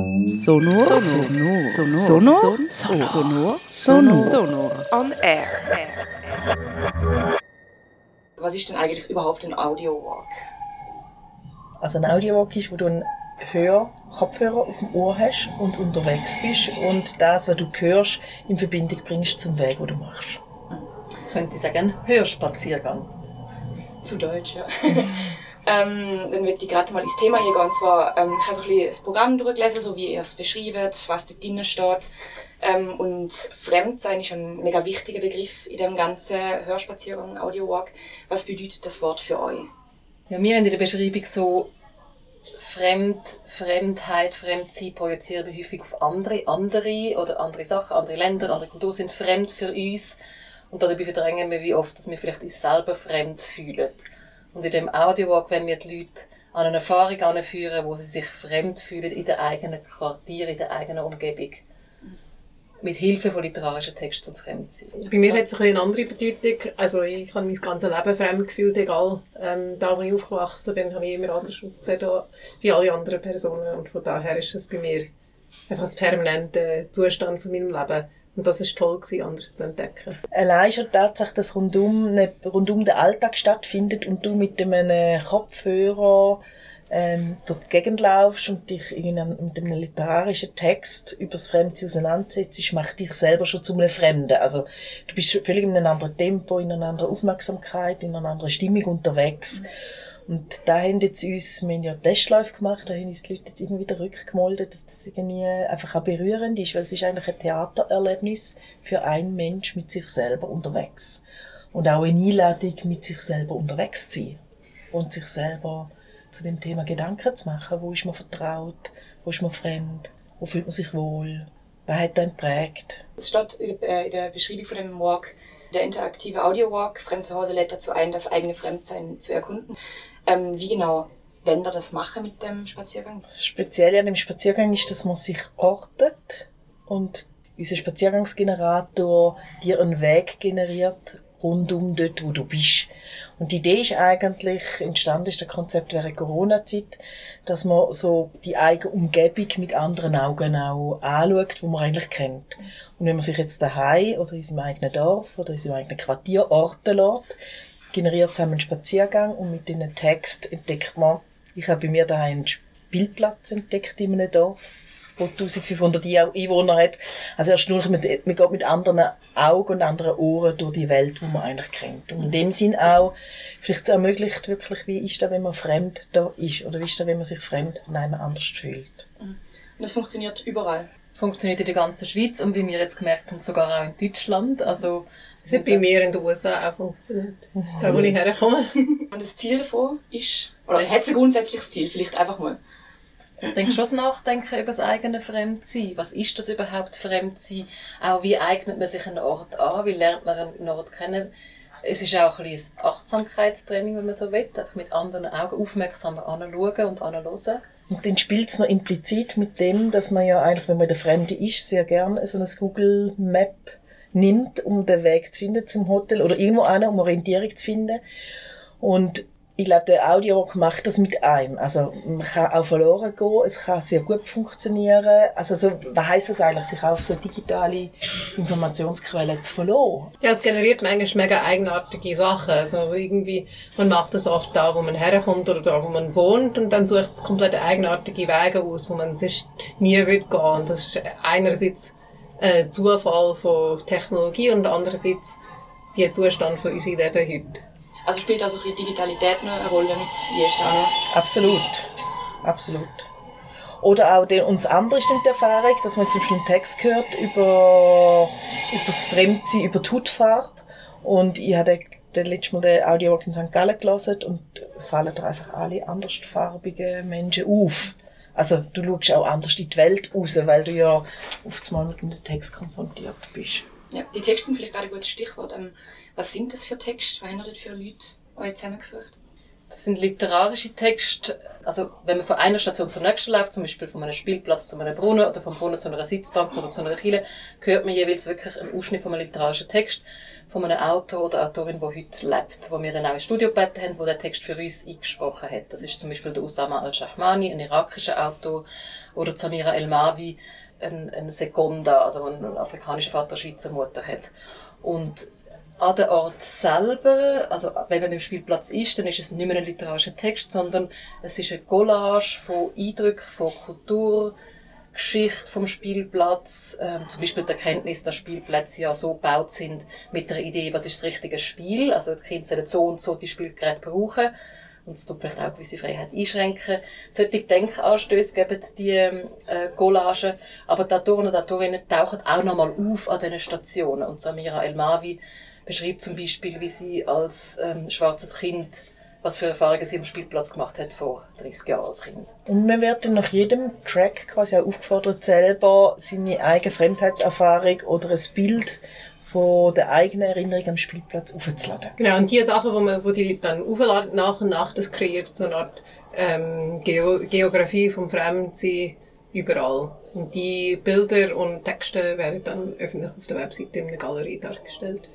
Sonor. Sonor. Sonor. Sonor. Sonor. Sonor. On air. Was ist denn eigentlich überhaupt ein Audio-Walk? Also ein Audio-Walk ist, wo du einen Hör Kopfhörer auf dem Ohr hast und unterwegs bist und das, was du hörst, in Verbindung bringst zum Weg, wo du machst. Ich könnte sagen, Hörspaziergang. Zu Deutsch, ja. ähm, dann würde ich gerade mal ins Thema hier gehen. Und zwar, ähm, ich habe ein bisschen das Programm durchgelesen, so wie ihr es beschreibt, was da drinnen steht. Ähm, und Fremdsein ist ein mega wichtiger Begriff in dem ganzen Hörspaziergang, Audio-Walk. Was bedeutet das Wort für euch? Ja, wir haben in der Beschreibung so Fremd, Fremdheit, Fremdsein projizieren wir häufig auf andere, andere oder andere Sachen, andere Länder, andere Kulturen sind fremd für uns. Und dabei verdrängen wir wie oft, dass wir vielleicht uns selber fremd fühlen. Und in dem Audiowalk wenn wir die Leute an eine Erfahrung anführen, wo sie sich fremd fühlen in der eigenen Quartier, in der eigenen Umgebung. Mit Hilfe von literarischen Texten zum Fremdsein. Bei mir hat es eine andere Bedeutung. Also ich habe mein ganzes Leben fremd gefühlt, egal ähm, da, wo ich aufgewachsen bin, habe ich immer anders ausgesehen wie alle anderen Personen. Und von daher ist es bei mir einfach ein permanenter Zustand von meinem Leben. Und das ist toll gewesen, anders zu entdecken. Allein schon die Tatsache, dass rundum, ne, rundum der Alltag stattfindet und du mit einem Kopfhörer ähm, durch die Gegend laufst und dich mit einem literarischen Text über das Fremde auseinandersetzt, macht dich selber schon zu einem Fremden. Also du bist völlig in einem anderen Tempo, in einer anderen Aufmerksamkeit, in einer anderen Stimmung unterwegs. Mhm. Und da haben jetzt uns, wir haben ja Testläufe gemacht, da haben uns die Leute jetzt immer wieder rückgemolden, dass das irgendwie einfach auch berührend ist, weil es ist eigentlich ein Theatererlebnis für einen Mensch mit sich selber unterwegs. Und auch eine Einladung, mit sich selber unterwegs zu sein. Und sich selber zu dem Thema Gedanken zu machen. Wo ist man vertraut? Wo ist man fremd? Wo fühlt man sich wohl? Wer hat einen prägt? Es steht in der Beschreibung von dem Walk, der interaktive Audio-Walk, Fremd zu Hause lädt dazu ein, das eigene Fremdsein zu erkunden. Ähm, wie genau Länder das machen mit dem Spaziergang? Das Spezielle an dem Spaziergang ist, dass man sich ortet und unser Spaziergangsgenerator dir einen Weg generiert rundum dort, wo du bist. Und die Idee ist eigentlich, entstanden ist das Konzept während Corona-Zeit, dass man so die eigene Umgebung mit anderen Augen auch anschaut, wo man eigentlich kennt. Und wenn man sich jetzt daheim oder in seinem eigenen Dorf oder in seinem eigenen Quartier orten lässt, generiert zusammen einen Spaziergang und mit diesen Text entdeckt man, ich habe bei mir daheim einen Spielplatz entdeckt in einem Dorf, wo 1500 Einwohner hat. Also erst nur, man, man geht mit anderen Augen und anderen Ohren durch die Welt, die man eigentlich kennt. Und in dem Sinn auch, vielleicht ermöglicht wirklich, wie ist das, wenn man fremd da ist? Oder wie ist das, wenn man sich fremd an einem anders fühlt? Und das funktioniert überall? Funktioniert in der ganzen Schweiz und wie wir jetzt gemerkt haben, sogar auch in Deutschland. Also, das hat bei mir in den USA auch funktioniert. Da, wo ich herkomme. Und das Ziel davon ist, oder hat es ein grundsätzliches Ziel? Vielleicht einfach mal. Ich denke schon das Nachdenken über das eigene Fremdsein. Was ist das überhaupt Fremdsein? Auch wie eignet man sich einen Ort an? Wie lernt man einen Ort kennen? Es ist auch ein, ein Achtsamkeitstraining, wenn man so will. Einfach mit anderen Augen aufmerksamer anschauen und anhören. Und dann spielt es noch implizit mit dem, dass man ja eigentlich, wenn man der Fremde ist, sehr gerne so ein Google Map nimmt, um den Weg zu finden zum Hotel oder irgendwo an, um Orientierung zu finden. Und ich glaube, der Audiowalk macht das mit einem. Also, man kann auch verloren gehen, es kann sehr gut funktionieren. Also, so, was heisst das eigentlich, sich auf so digitale Informationsquellen zu verloren? Ja, es generiert manchmal mega eigenartige Sachen. Also, irgendwie, man macht das oft da, wo man herkommt oder da, wo man wohnt und dann sucht es komplett eigenartige Wege aus, wo man sich nie wird gehen. Und das ist einerseits ein Zufall von Technologie und andererseits wie ein Zustand von unserem Leben heute. Also spielt also die Digitalität eine Rolle mit Jestan? Absolut. Absolut. Oder auch die, uns andere stimmt die Erfahrung, dass man zum Beispiel einen Text hört über, über das Fremdsein, über die Hautfarbe. Und ich habe den letzten Mal den Audiowalk in St. Gallen gelesen und es fallen da einfach alle andersfarbigen Menschen auf. Also du schaust auch anders in die Welt raus, weil du ja oft mal mit einem Text konfrontiert bist. Ja, die Texte sind vielleicht gerade ein gutes Stichwort. Ähm, was sind das für Texte? Was haben das für Leute euch zusammengesucht? Das sind literarische Texte, also wenn man von einer Station zur nächsten läuft, zum Beispiel von einem Spielplatz zu einem Brunnen oder vom Brunnen zu einer Sitzbank oder zu einer Kille, hört man jeweils wirklich einen Ausschnitt von einem literarischen Text von einem Autor oder Autorin, der heute lebt, wo wir dann auch ein Studio gebeten haben, wo der Text für uns eingesprochen hat. Das ist zum Beispiel der Usama al-Shahmani, ein irakischer Autor, oder Samira El-Mavi, ein, ein Sekonda, also ein, ein afrikanischer Vater, Schweizer Mutter hat. Und an der Ort selber, also wenn man beim Spielplatz ist, dann ist es nicht mehr ein literarischer Text, sondern es ist eine Collage von Eindrücken, von Kultur, Geschichte vom Spielplatz, ähm, zum Beispiel die Erkenntnis, dass Spielplätze ja so gebaut sind mit der Idee, was ist das richtige Spiel, also die Kinder sollen so und so die Spielgeräte brauchen und es tut vielleicht auch gewisse Freiheit einschränken. Solche Denkanstöße geben die äh, Collagen, aber die Autoren und Autorinnen tauchen auch nochmal auf an diesen Stationen und Samira El-Mavi beschreibt zum Beispiel, wie sie als ähm, schwarzes Kind was für Erfahrungen sie am Spielplatz gemacht hat vor 30 Jahren als Kind. Und man wird dann nach jedem Track quasi auch aufgefordert, selber seine eigene Fremdheitserfahrung oder ein Bild von der eigenen Erinnerung am Spielplatz aufzuladen. Genau, und die Sachen, wo, man, wo die Leute dann aufladen, nach und nach, das kreiert so eine Art ähm, Geo Geografie vom Fremdsein überall. Und die Bilder und Texte werden dann öffentlich auf der Webseite in der Galerie dargestellt.